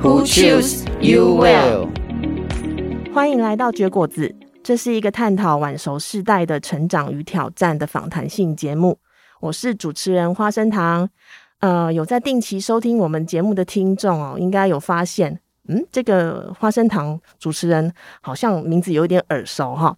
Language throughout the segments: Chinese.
Who choose you well？欢迎来到绝果子，这是一个探讨晚熟世代的成长与挑战的访谈性节目。我是主持人花生糖。呃，有在定期收听我们节目的听众哦，应该有发现，嗯，这个花生糖主持人好像名字有点耳熟哈。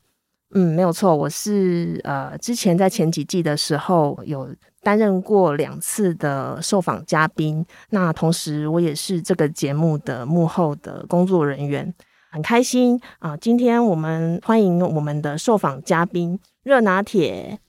嗯，没有错，我是呃，之前在前几季的时候有担任过两次的受访嘉宾，那同时我也是这个节目的幕后的工作人员，很开心啊！今天我们欢迎我们的受访嘉宾热拿铁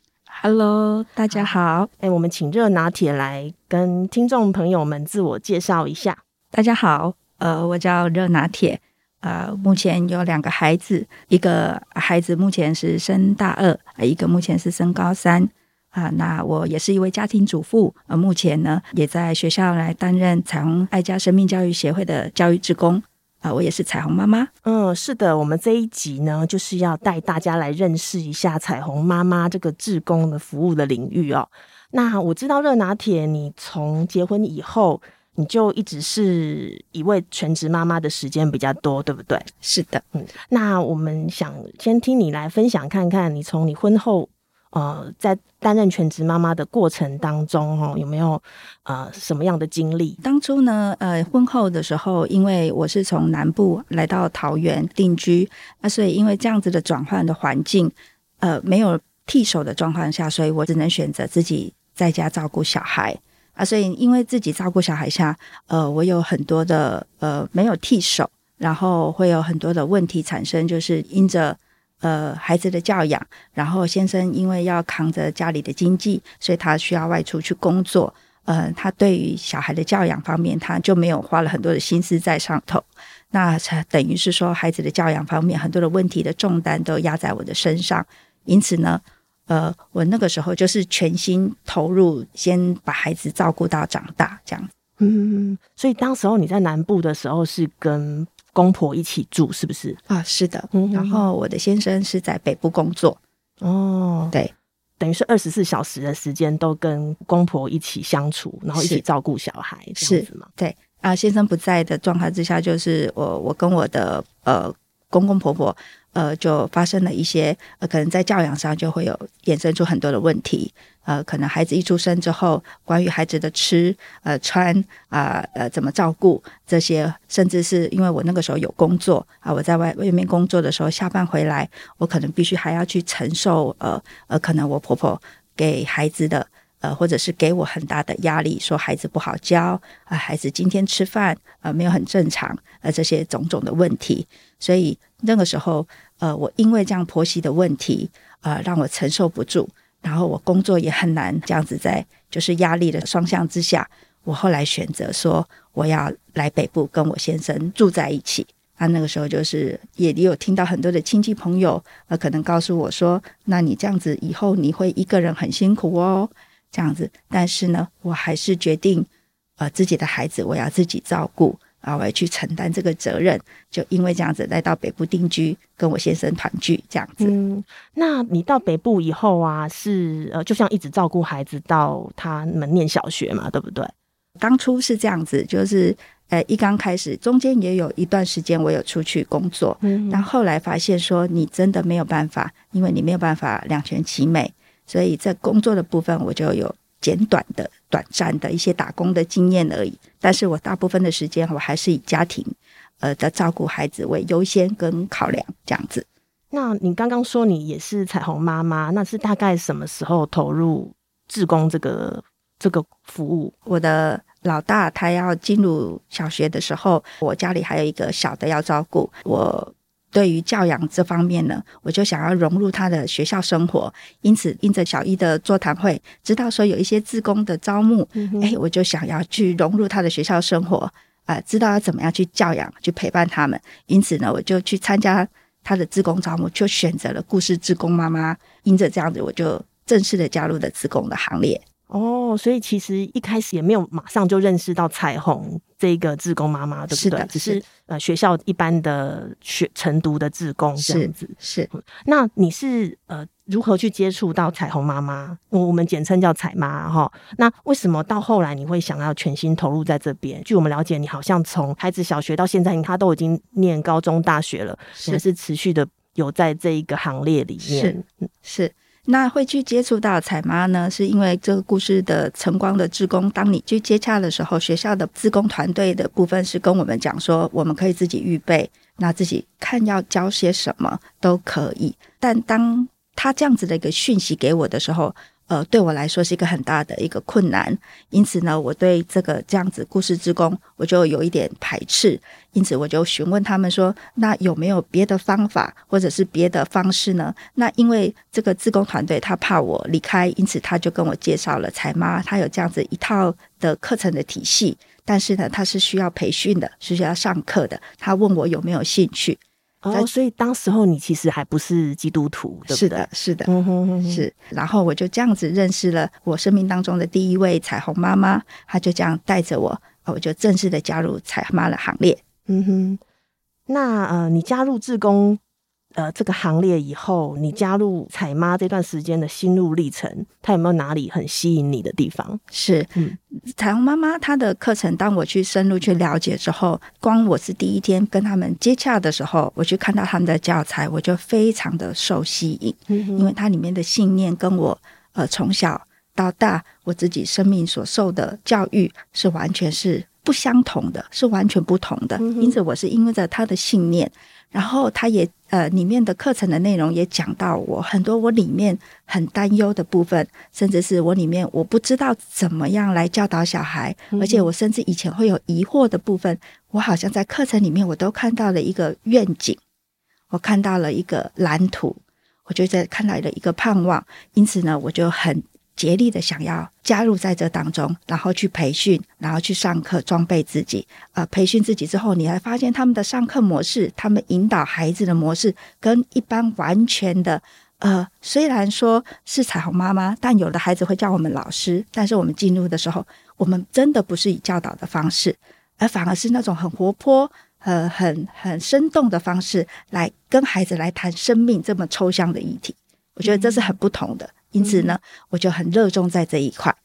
，Hello，大家好，哎，我们请热拿铁来跟听众朋友们自我介绍一下。大家好，呃，我叫热拿铁。呃，目前有两个孩子，一个孩子目前是升大二，一个目前是升高三。啊，那我也是一位家庭主妇，呃，目前呢也在学校来担任彩虹爱家生命教育协会的教育职工。啊，我也是彩虹妈妈。嗯，是的，我们这一集呢就是要带大家来认识一下彩虹妈妈这个志工的服务的领域哦。那我知道热拿铁，你从结婚以后。你就一直是一位全职妈妈的时间比较多，对不对？是的，嗯，那我们想先听你来分享看看，你从你婚后，呃，在担任全职妈妈的过程当中，哦，有没有呃什么样的经历？当初呢，呃，婚后的时候，因为我是从南部来到桃园定居，那所以因为这样子的转换的环境，呃，没有替手的状况下，所以我只能选择自己在家照顾小孩。啊，所以因为自己照顾小孩下，呃，我有很多的呃没有替手，然后会有很多的问题产生，就是因着呃孩子的教养，然后先生因为要扛着家里的经济，所以他需要外出去工作，呃，他对于小孩的教养方面，他就没有花了很多的心思在上头，那才等于是说孩子的教养方面很多的问题的重担都压在我的身上，因此呢。呃，我那个时候就是全心投入，先把孩子照顾到长大，这样。嗯，所以当时候你在南部的时候是跟公婆一起住，是不是？啊，是的。嗯，然后我的先生是在北部工作。哦，对，等于是二十四小时的时间都跟公婆一起相处，然后一起照顾小孩，是这样子吗？对啊，先生不在的状态之下，就是我我跟我的呃公公婆婆。呃，就发生了一些呃，可能在教养上就会有衍生出很多的问题。呃，可能孩子一出生之后，关于孩子的吃、呃穿啊、呃，怎么照顾这些，甚至是因为我那个时候有工作啊、我在外外面工作的时候，下班回来，我可能必须还要去承受呃呃，可能我婆婆给孩子的呃，或者是给我很大的压力，说孩子不好教啊、孩子今天吃饭啊、呃、没有很正常，呃这些种种的问题，所以。那个时候，呃，我因为这样婆媳的问题，呃，让我承受不住，然后我工作也很难，这样子在就是压力的双向之下，我后来选择说我要来北部跟我先生住在一起。啊，那个时候就是也也有听到很多的亲戚朋友，呃，可能告诉我说，那你这样子以后你会一个人很辛苦哦，这样子。但是呢，我还是决定，呃，自己的孩子我要自己照顾。啊，我要去承担这个责任，就因为这样子来到北部定居，跟我先生团聚这样子。嗯，那你到北部以后啊，是呃，就像一直照顾孩子到他们念小学嘛，对不对？当初是这样子，就是呃，一刚开始，中间也有一段时间我有出去工作，嗯，但后来发现说你真的没有办法，因为你没有办法两全其美，所以在工作的部分我就有。简短的、短暂的一些打工的经验而已，但是我大部分的时间我还是以家庭，呃的照顾孩子为优先跟考量这样子。那你刚刚说你也是彩虹妈妈，那是大概什么时候投入志工这个这个服务？我的老大他要进入小学的时候，我家里还有一个小的要照顾我。对于教养这方面呢，我就想要融入他的学校生活，因此因着小一的座谈会，知道说有一些自工的招募，哎、嗯，我就想要去融入他的学校生活，啊、呃，知道要怎么样去教养、去陪伴他们。因此呢，我就去参加他的自工招募，就选择了故事自工妈妈。因着这样子，我就正式的加入了自工的行列。哦，所以其实一开始也没有马上就认识到彩虹这个志工妈妈，对不对？是的，只是呃学校一般的学晨读的志工这样子。是，是那你是呃如何去接触到彩虹妈妈？我们简称叫彩妈哈。那为什么到后来你会想要全心投入在这边？据我们了解，你好像从孩子小学到现在，他都已经念高中、大学了，是，是持续的有在这一个行列里面。是。是那会去接触到彩妈呢，是因为这个故事的晨光的志工，当你去接洽的时候，学校的志工团队的部分是跟我们讲说，我们可以自己预备，那自己看要教些什么都可以。但当他这样子的一个讯息给我的时候，呃，对我来说是一个很大的一个困难，因此呢，我对这个这样子故事之工，我就有一点排斥，因此我就询问他们说，那有没有别的方法或者是别的方式呢？那因为这个志工团队他怕我离开，因此他就跟我介绍了彩妈，他有这样子一套的课程的体系，但是呢，他是需要培训的，是需要上课的，他问我有没有兴趣。哦，所以当时候你其实还不是基督徒，对不对？是的，是的，嗯哼哼哼，是。然后我就这样子认识了我生命当中的第一位彩虹妈妈，她就这样带着我，我就正式的加入彩妈的行列。嗯哼，那呃，你加入志工。呃，这个行列以后，你加入彩妈这段时间的心路历程，它有没有哪里很吸引你的地方？是，嗯，彩虹妈妈她的课程，当我去深入去了解之后，光我是第一天跟他们接洽的时候，我去看到他们的教材，我就非常的受吸引，嗯，因为它里面的信念跟我呃从小到大我自己生命所受的教育是完全是不相同的，是完全不同的，因此我是因为着他的信念。然后他也呃，里面的课程的内容也讲到我很多我里面很担忧的部分，甚至是我里面我不知道怎么样来教导小孩，而且我甚至以前会有疑惑的部分，我好像在课程里面我都看到了一个愿景，我看到了一个蓝图，我就在看到了一个盼望，因此呢，我就很。竭力的想要加入在这当中，然后去培训，然后去上课，装备自己。呃，培训自己之后，你还发现他们的上课模式，他们引导孩子的模式，跟一般完全的，呃，虽然说是彩虹妈妈，但有的孩子会叫我们老师。但是我们进入的时候，我们真的不是以教导的方式，而反而是那种很活泼、呃，很很生动的方式来跟孩子来谈生命这么抽象的议题。我觉得这是很不同的。因此呢，我就很热衷在这一块。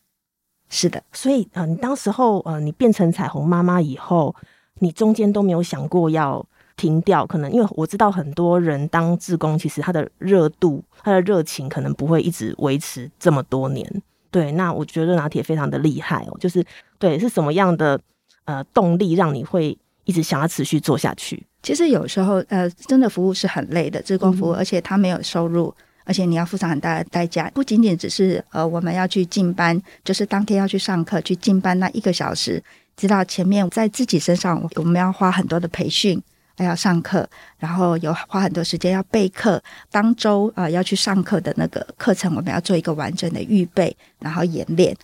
是的，所以呃，你当时候呃，你变成彩虹妈妈以后，你中间都没有想过要停掉？可能因为我知道很多人当志工，其实他的热度、他的热情可能不会一直维持这么多年。对，那我觉得拿铁非常的厉害哦，就是对，是什么样的呃动力让你会一直想要持续做下去？其实有时候呃，真的服务是很累的，志工服务，嗯、而且他没有收入。而且你要付上很大的代价，不仅仅只是呃，我们要去进班，就是当天要去上课去进班那一个小时，直到前面在自己身上，我们要花很多的培训，还要上课，然后有花很多时间要备课，当周啊、呃、要去上课的那个课程，我们要做一个完整的预备，然后演练，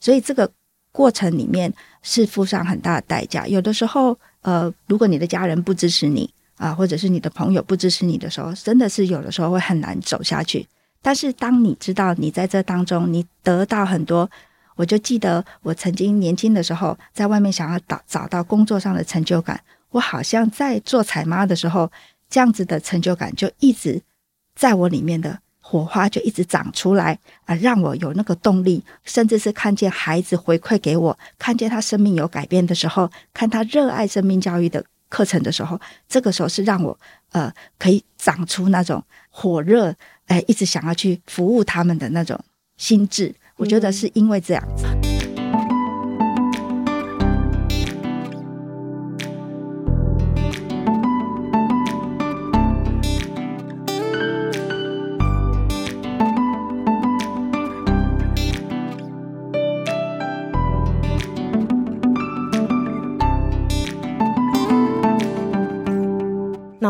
所以这个过程里面是付上很大的代价。有的时候，呃，如果你的家人不支持你。啊，或者是你的朋友不支持你的时候，真的是有的时候会很难走下去。但是当你知道你在这当中，你得到很多，我就记得我曾经年轻的时候，在外面想要找找到工作上的成就感，我好像在做彩妈的时候，这样子的成就感就一直在我里面的火花就一直长出来啊，让我有那个动力，甚至是看见孩子回馈给我，看见他生命有改变的时候，看他热爱生命教育的。课程的时候，这个时候是让我呃可以长出那种火热，哎，一直想要去服务他们的那种心智。我觉得是因为这样子。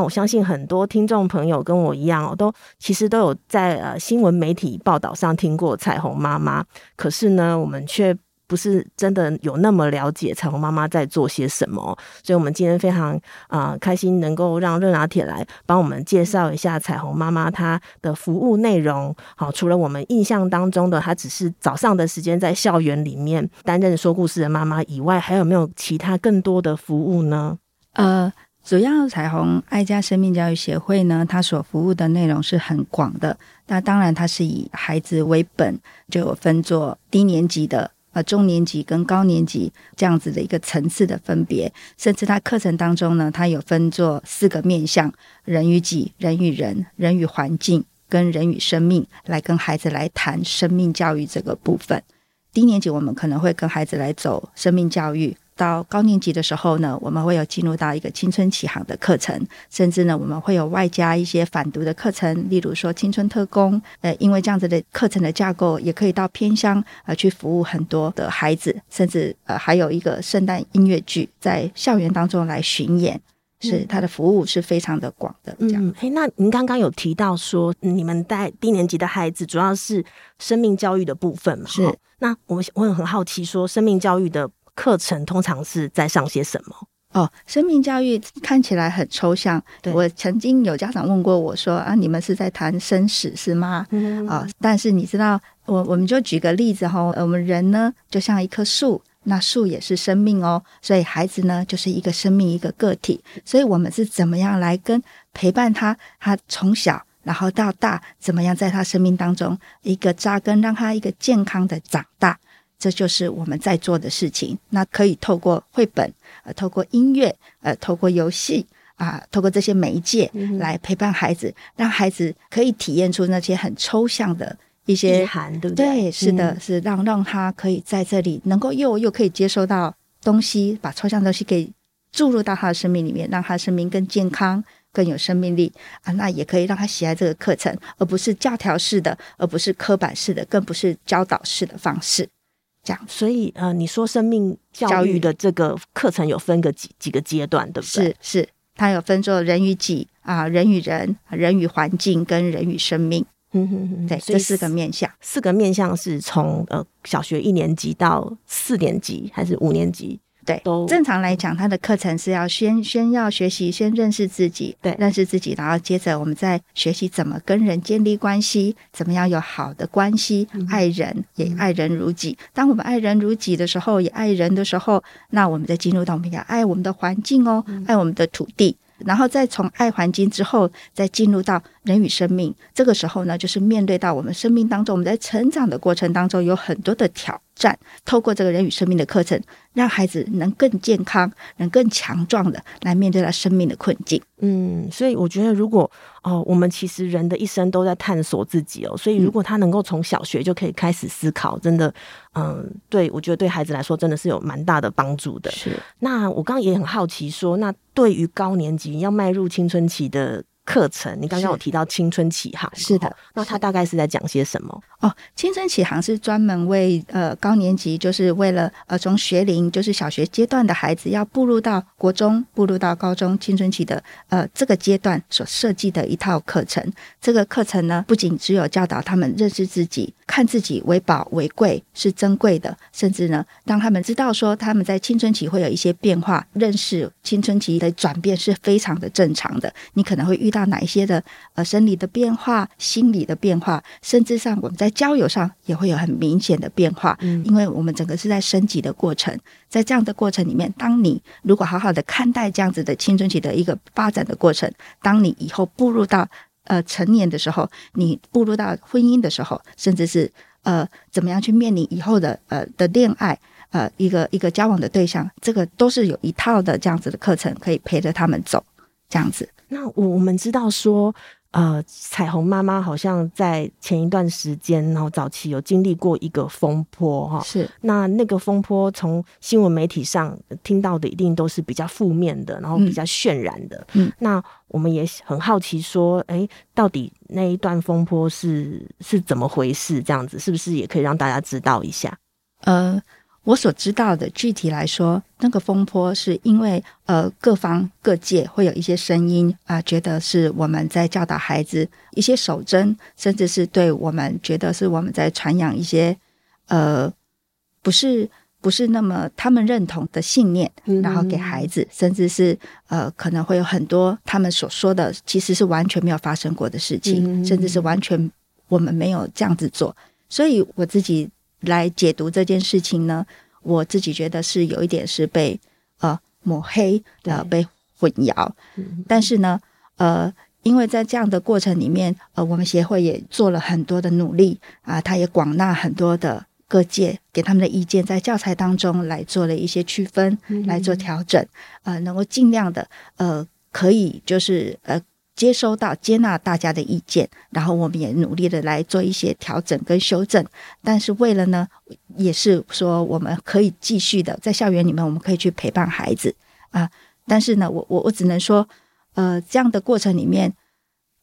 我相信很多听众朋友跟我一样哦，都其实都有在呃新闻媒体报道上听过彩虹妈妈，可是呢，我们却不是真的有那么了解彩虹妈妈在做些什么。所以，我们今天非常啊、开心能够让热拿铁来帮我们介绍一下彩虹妈妈她的服务内容。好，除了我们印象当中的她只是早上的时间在校园里面担任说故事的妈妈以外，还有没有其他更多的服务呢？呃。主要彩虹爱家生命教育协会呢，它所服务的内容是很广的。那当然，它是以孩子为本，就有分作低年级的、呃中年级跟高年级这样子的一个层次的分别。甚至它课程当中呢，它有分作四个面向：人与己、人与人、人与环境跟人与生命，来跟孩子来谈生命教育这个部分。低年级我们可能会跟孩子来走生命教育。到高年级的时候呢，我们会有进入到一个青春启航的课程，甚至呢，我们会有外加一些反读的课程，例如说青春特工。呃，因为这样子的课程的架构，也可以到偏乡呃去服务很多的孩子，甚至呃还有一个圣诞音乐剧在校园当中来巡演，是它的服务是非常的广的。这样，嗯，哎，那您刚刚有提到说，你们带低年级的孩子主要是生命教育的部分嘛？是。那我们我很好奇，说生命教育的。课程通常是在上些什么？哦，生命教育看起来很抽象。对，我曾经有家长问过我说：“啊，你们是在谈生死是吗？”嗯啊、哦，但是你知道，我我们就举个例子哈，我们人呢就像一棵树，那树也是生命哦，所以孩子呢就是一个生命一个个体，所以我们是怎么样来跟陪伴他，他从小然后到大，怎么样在他生命当中一个扎根，让他一个健康的长大。这就是我们在做的事情。那可以透过绘本，呃，透过音乐，呃，透过游戏啊，呃，透过这些媒介来陪伴孩子，嗯，让孩子可以体验出那些很抽象的一些涵，对不对？对，是的，嗯，是让让他可以在这里能够又又可以接收到东西，把抽象东西给注入到他的生命里面，让他的生命更健康、更有生命力啊。那也可以让他喜爱这个课程，而不是教条式的，而不是刻板式的，更不是教导式的方式。这样，所以呃，你说生命教育的这个课程有分个几几个阶段，对不对？是是，它有分做人与己啊，人与人，人与环境，跟人与生命。嗯哼哼，对，这四个面向，四个面向是从呃小学一年级到四年级还是五年级？对，都正常来讲，他的课程是要先先要学习，先认识自己，对，认识自己，然后接着我们再学习怎么跟人建立关系，怎么样有好的关系，嗯、爱人也爱人如己。当我们爱人如己的时候，也爱人的时候，那我们再进入到我们要爱我们的环境哦，嗯、爱我们的土地，然后再从爱环境之后，再进入到人与生命。这个时候呢，就是面对到我们生命当中，我们在成长的过程当中有很多的挑战，透过这个人与生命的课程。让孩子能更健康、能更强壮的来面对他生命的困境。嗯，所以我觉得，如果哦，我们其实人的一生都在探索自己哦，所以如果他能够从小学就可以开始思考，真的，嗯，对，我觉得对孩子来说真的是有蛮大的帮助的。是。那我刚刚也很好奇说，那对于高年级要迈入青春期的。课程，你刚刚有提到青春启航，是的，那他大概是在讲些什么？哦，青春启航是专门为呃高年级，就是为了呃从学龄，就是小学阶段的孩子要步入到国中、步入到高中青春期的呃这个阶段所设计的一套课程。这个课程呢，不仅只有教导他们认识自己，看自己为宝为贵是珍贵的，甚至呢，让他们知道说他们在青春期会有一些变化，认识青春期的转变是非常的正常的。你可能会遇到。到哪一些的呃生理的变化、心理的变化，甚至上我们在交友上也会有很明显的变化，嗯，因为我们整个是在升级的过程，在这样的过程里面，当你如果好好的看待这样子的青春期的一个发展的过程，当你以后步入到呃成年的时候，你步入到婚姻的时候，甚至是呃怎么样去面临以后的呃的恋爱，呃一个一个交往的对象，这个都是有一套的这样子的课程可以陪着他们走，这样子。那我我们知道说，呃，彩虹妈妈好像在前一段时间，然后早期有经历过一个风波，哈，是。那那个风波从新闻媒体上听到的一定都是比较负面的，然后比较渲染的。嗯。那我们也很好奇说，哎、欸，到底那一段风波是是怎么回事？这样子是不是也可以让大家知道一下？呃。我所知道的，具体来说，那个风波是因为呃各方各界会有一些声音啊、呃，觉得是我们在教导孩子一些守贞，甚至是对我们觉得是我们在传扬一些呃不是不是那么他们认同的信念，然后给孩子，嗯、甚至是呃可能会有很多他们所说的其实是完全没有发生过的事情，嗯、甚至是完全我们没有这样子做。所以我自己来解读这件事情呢，我自己觉得是有一点是被呃抹黑呃被混淆，嗯、但是呢呃。因为在这样的过程里面，呃，我们协会也做了很多的努力啊，他也广纳很多的各界给他们的意见，在教材当中来做了一些区分，嗯、来做调整，呃，能够尽量的呃，可以就是呃接收到接纳大家的意见，然后我们也努力的来做一些调整跟修正，但是为了呢，也是说我们可以继续的在校园里面，我们可以去陪伴孩子啊，但是呢，我我我只能说。呃，这样的过程里面，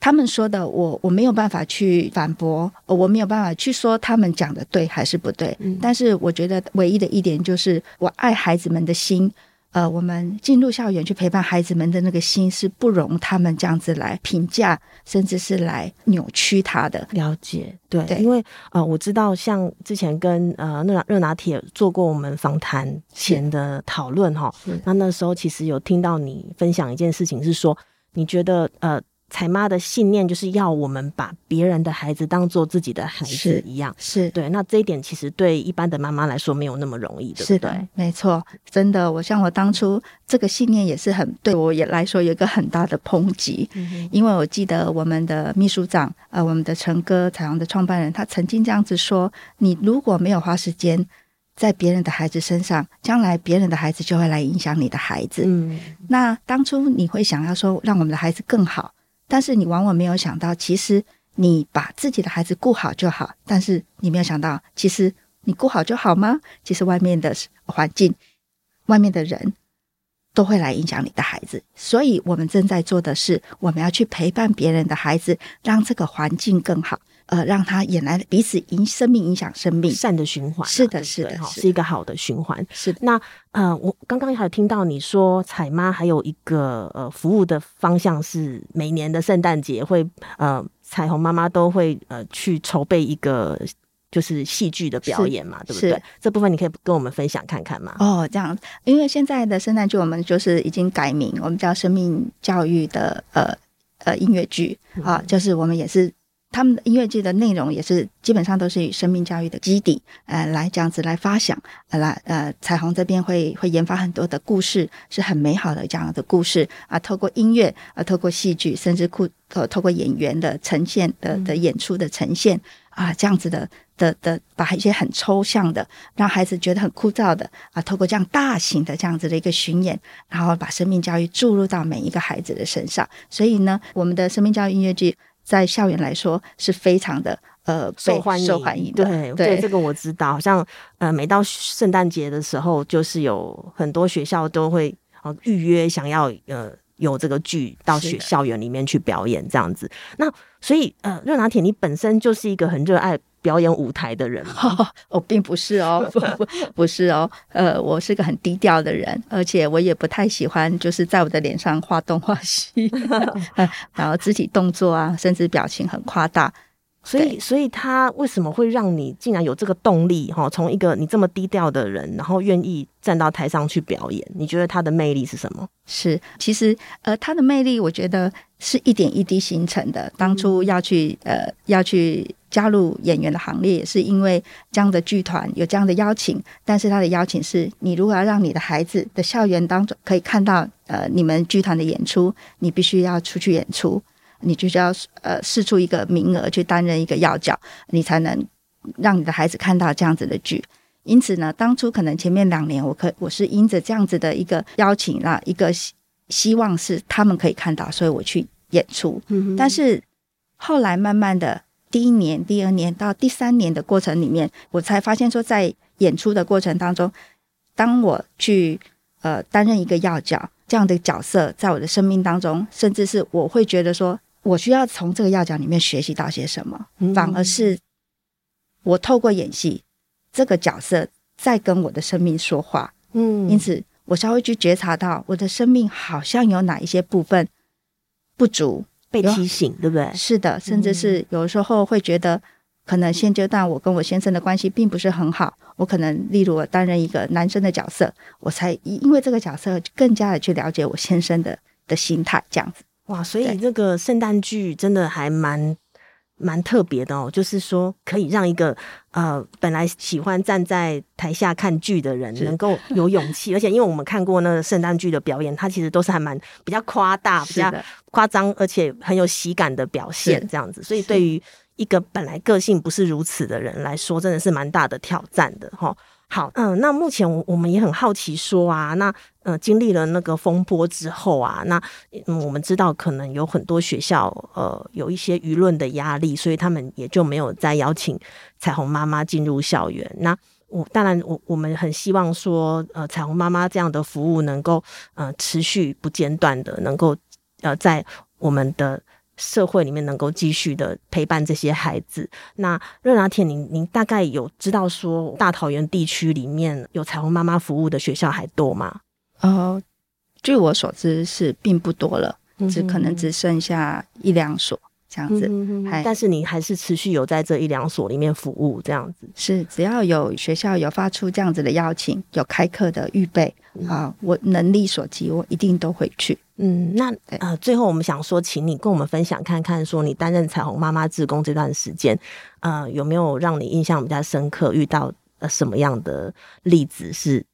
他们说的我我没有办法去反驳，我没有办法去说他们讲的对还是不对。嗯，但是我觉得唯一的一点就是，我爱孩子们的心。呃，我们进入校园去陪伴孩子们的那个心是不容他们这样子来评价，甚至是来扭曲他的。了解，对，对，因为呃，我知道像之前跟呃热热拿铁做过我们访谈前的讨论哈，那那时候其实有听到你分享一件事情，是说你觉得呃。采妈的信念就是要我们把别人的孩子当做自己的孩子一样，是，是对。那这一点其实对一般的妈妈来说没有那么容易，对不对？是的，没错，真的。我像我当初这个信念也是很对我也来说有一个很大的抨击，嗯、因为我记得我们的秘书长，呃，我们的陈哥彩虹的创办人，他曾经这样子说：你如果没有花时间在别人的孩子身上，将来别人的孩子就会来影响你的孩子。嗯，那当初你会想要说让我们的孩子更好。但是你往往没有想到，其实你把自己的孩子顾好就好。但是你没有想到，其实你顾好就好吗？其实外面的环境、外面的人都会来影响你的孩子。所以我们正在做的是，我们要去陪伴别人的孩子，让这个环境更好。呃，让他也来彼此影生命影响生命，善的循环，是的，是的，是，的是一个好的循环。是的。那呃，我刚刚还有听到你说，彩妈还有一个呃服务的方向是每年的圣诞节会呃彩虹妈妈都会呃去筹备一个就是戏剧的表演嘛，对不对？这部分你可以跟我们分享看看吗？哦，这样，因为现在的圣诞剧我们就是已经改名，我们叫生命教育的呃呃音乐剧啊，就是我们也是。他们的音乐剧的内容也是基本上都是以生命教育的基底，呃，来这样子来发想，呃，来呃，彩虹这边会会研发很多的故事，是很美好的这样的故事啊，透过音乐啊，透过戏剧，甚至酷透透过演员的呈现的的演出的呈现啊，这样子的的的，把一些很抽象的，让孩子觉得很枯燥的啊，透过这样大型的这样子的一个巡演，然后把生命教育注入到每一个孩子的身上。所以呢，我们的生命教育音乐剧。在校园来说是非常的呃受欢迎，受欢迎的。对对，这个我知道。好像呃，每到圣诞节的时候，就是有很多学校都会呃预约，想要呃有这个剧到学校园里面去表演这样子。那所以呃，热拿铁，你本身就是一个很热爱。表演舞台的人吗？哦，我并不是哦，不不不是哦，呃，我是个很低调的人，而且我也不太喜欢，就是在我的脸上画东画西，然后肢体动作啊，甚至表情很夸大。所以，所以他为什么会让你竟然有这个动力？哈，从一个你这么低调的人，然后愿意站到台上去表演，你觉得他的魅力是什么？是，其实呃，他的魅力，我觉得是一点一滴形成的。当初要去呃要去加入演员的行列，也是因为这样的剧团有这样的邀请。但是他的邀请是你如果要让你的孩子的校园当中可以看到呃你们剧团的演出，你必须要出去演出。你就是要呃试出一个名额去担任一个要角，你才能让你的孩子看到这样子的剧。因此呢，当初可能前面两年，我可我是因着这样子的一个邀请啦，一个希希望是他们可以看到，所以我去演出。嗯。但是后来慢慢的，第一年、第二年到第三年的过程里面，我才发现说，在演出的过程当中，当我去呃担任一个要角这样的角色，在我的生命当中，甚至是我会觉得说。我需要从这个要角里面学习到些什么？反而是我透过演戏这个角色在跟我的生命说话。嗯，因此我稍微去觉察到我的生命好像有哪一些部分不足，被提醒，对不对？是的，甚至是有时候会觉得可能现阶段我跟我先生的关系并不是很好，我可能例如我担任一个男生的角色，我才因为这个角色更加的去了解我先生的的心态，这样子。哇，所以这个圣诞剧真的还蛮蛮特别的哦，就是说可以让一个呃本来喜欢站在台下看剧的人能够 有勇气，而且因为我们看过那个圣诞剧的表演，它其实都是还蛮比较夸大、比较夸张，而且很有喜感的表现，这样子。所以对于一个本来个性不是如此的人来说，真的是蛮大的挑战的哈。好，嗯，那目前我我们也很好奇说啊，那呃经历了那个风波之后啊，那嗯我们知道可能有很多学校呃有一些舆论的压力，所以他们也就没有再邀请彩虹妈妈进入校园。那我当然我我们很希望说，呃彩虹妈妈这样的服务能够呃持续不间断的，能够呃在我们的。社会里面能够继续的陪伴这些孩子，那热拿铁，您您大概有知道说大桃园地区里面有彩虹妈妈服务的学校还多吗？哦，据我所知是并不多了，只可能只剩下一两所这样子。嗯、哼哼但是你还是持续有在这一两所里面服务这样子。是，只要有学校有发出这样子的邀请，有开课的预备啊、呃，我能力所及，我一定都会去。嗯，那呃，最后我们想说，请你跟我们分享看看，说你担任彩虹妈妈志工这段时间，呃，有没有让你印象比较深刻？遇到呃什么样的例子是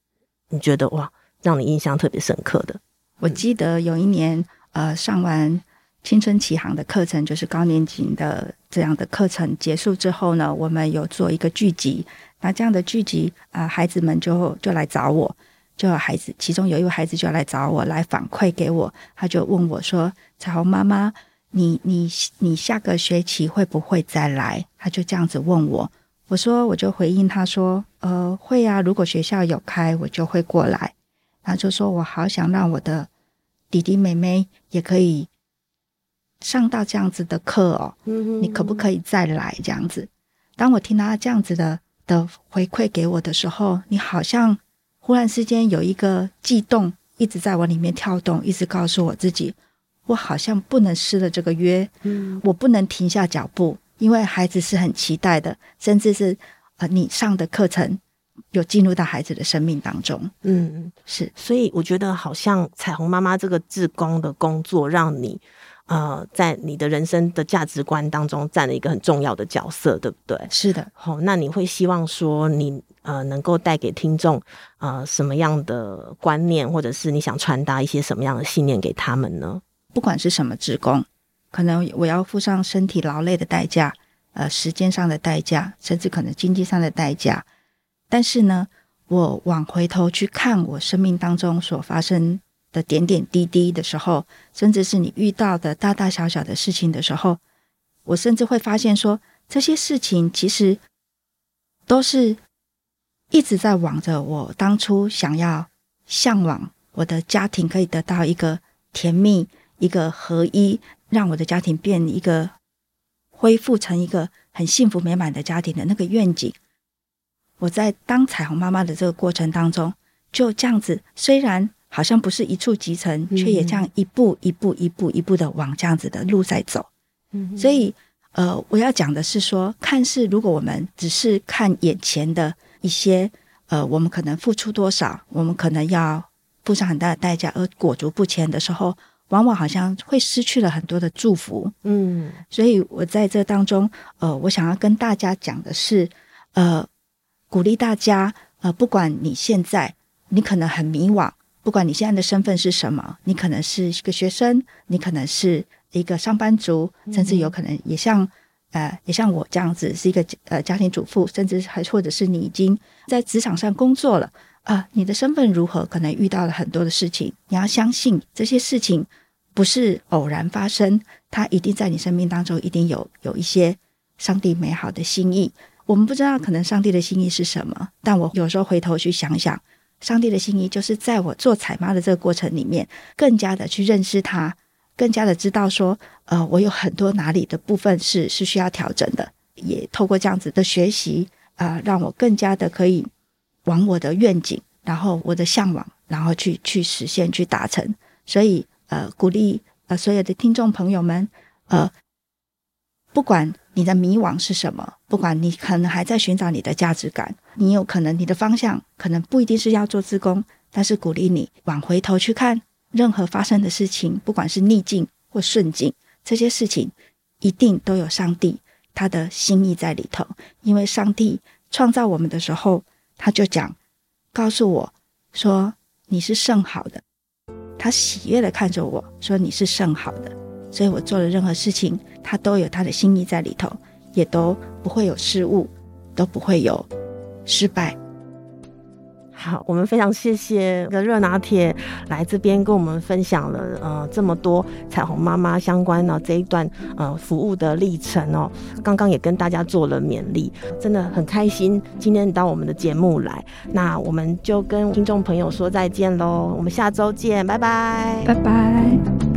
你觉得哇，让你印象特别深刻的？我记得有一年，呃，上完青春启航的课程，就是高年级的这样的课程结束之后呢，我们有做一个聚集，那这样的聚集啊、孩子们就就来找我。就有孩子，其中有一位孩子就来找我来反馈给我，他就问我说：“彩虹妈妈，你你你下个学期会不会再来？”他就这样子问我，我说我就回应他说：“呃，会啊，如果学校有开，我就会过来。”他就说：“我好想让我的弟弟妹妹也可以上到这样子的课哦，你可不可以再来这样子？”当我听到他这样子的的回馈给我的时候，你好像。忽然之间有一个悸动一直在我里面跳动，一直告诉我自己，我好像不能失了这个约，嗯，我不能停下脚步，因为孩子是很期待的，甚至是呃你上的课程有进入到孩子的生命当中，嗯，是，所以我觉得好像彩虹妈妈这个志工的工作，让你呃在你的人生的价值观当中占了一个很重要的角色，对不对？是的，好，那你会希望说你。呃，能够带给听众呃什么样的观念，或者是你想传达一些什么样的信念给他们呢？不管是什么职工，可能我要付上身体劳累的代价，呃，时间上的代价，甚至可能经济上的代价。但是呢，我往回头去看我生命当中所发生的点点滴滴的时候，甚至是你遇到的大大小小的事情的时候，我甚至会发现说，这些事情其实都是。一直在往着我当初想要向往我的家庭可以得到一个甜蜜、一个合一，让我的家庭变一个恢复成一个很幸福美满的家庭的那个愿景。我在当彩虹妈妈的这个过程当中，就这样子，虽然好像不是一触即成，却也这样一步一步、一步一步的往这样子的路在走。嗯，所以呃，我要讲的是说，看似如果我们只是看眼前的。一些呃，我们可能付出多少，我们可能要付上很大的代价，而裹足不前的时候，往往好像会失去了很多的祝福。嗯，所以我在这当中，呃，我想要跟大家讲的是，呃，鼓励大家，呃，不管你现在你可能很迷惘，不管你现在的身份是什么，你可能是一个学生，你可能是一个上班族，甚至有可能也像。呃，也像我这样子是一个呃家庭主妇，甚至还或者是你已经在职场上工作了啊，呃，你的身份如何？可能遇到了很多的事情，你要相信这些事情不是偶然发生，它一定在你生命当中一定有有一些上帝美好的心意。我们不知道可能上帝的心意是什么，但我有时候回头去想想，上帝的心意就是在我做彩妈的这个过程里面，更加的去认识他。更加的知道说，呃，我有很多哪里的部分是是需要调整的，也透过这样子的学习啊、让我更加的可以往我的愿景，然后我的向往，然后去去实现，去达成。所以，呃，鼓励呃所有的听众朋友们，呃，不管你的迷惘是什么？不管你可能还在寻找你的价值感，你有可能你的方向可能不一定是要做自工，但是鼓励你往回头去看，任何发生的事情，不管是逆境或顺境，这些事情一定都有上帝他的心意在里头。因为上帝创造我们的时候，他就讲，告诉我说你是甚好的，他喜悦地看着我说你是甚好的，所以我做的任何事情，他都有他的心意在里头。也都不会有失误，都不会有失败。好，我们非常谢谢热拿铁来这边跟我们分享了呃这么多彩虹妈妈相关的这一段呃服务的历程哦。刚刚也跟大家做了勉励，真的很开心今天到我们的节目来。那我们就跟听众朋友说再见喽，我们下周见，拜拜，拜拜。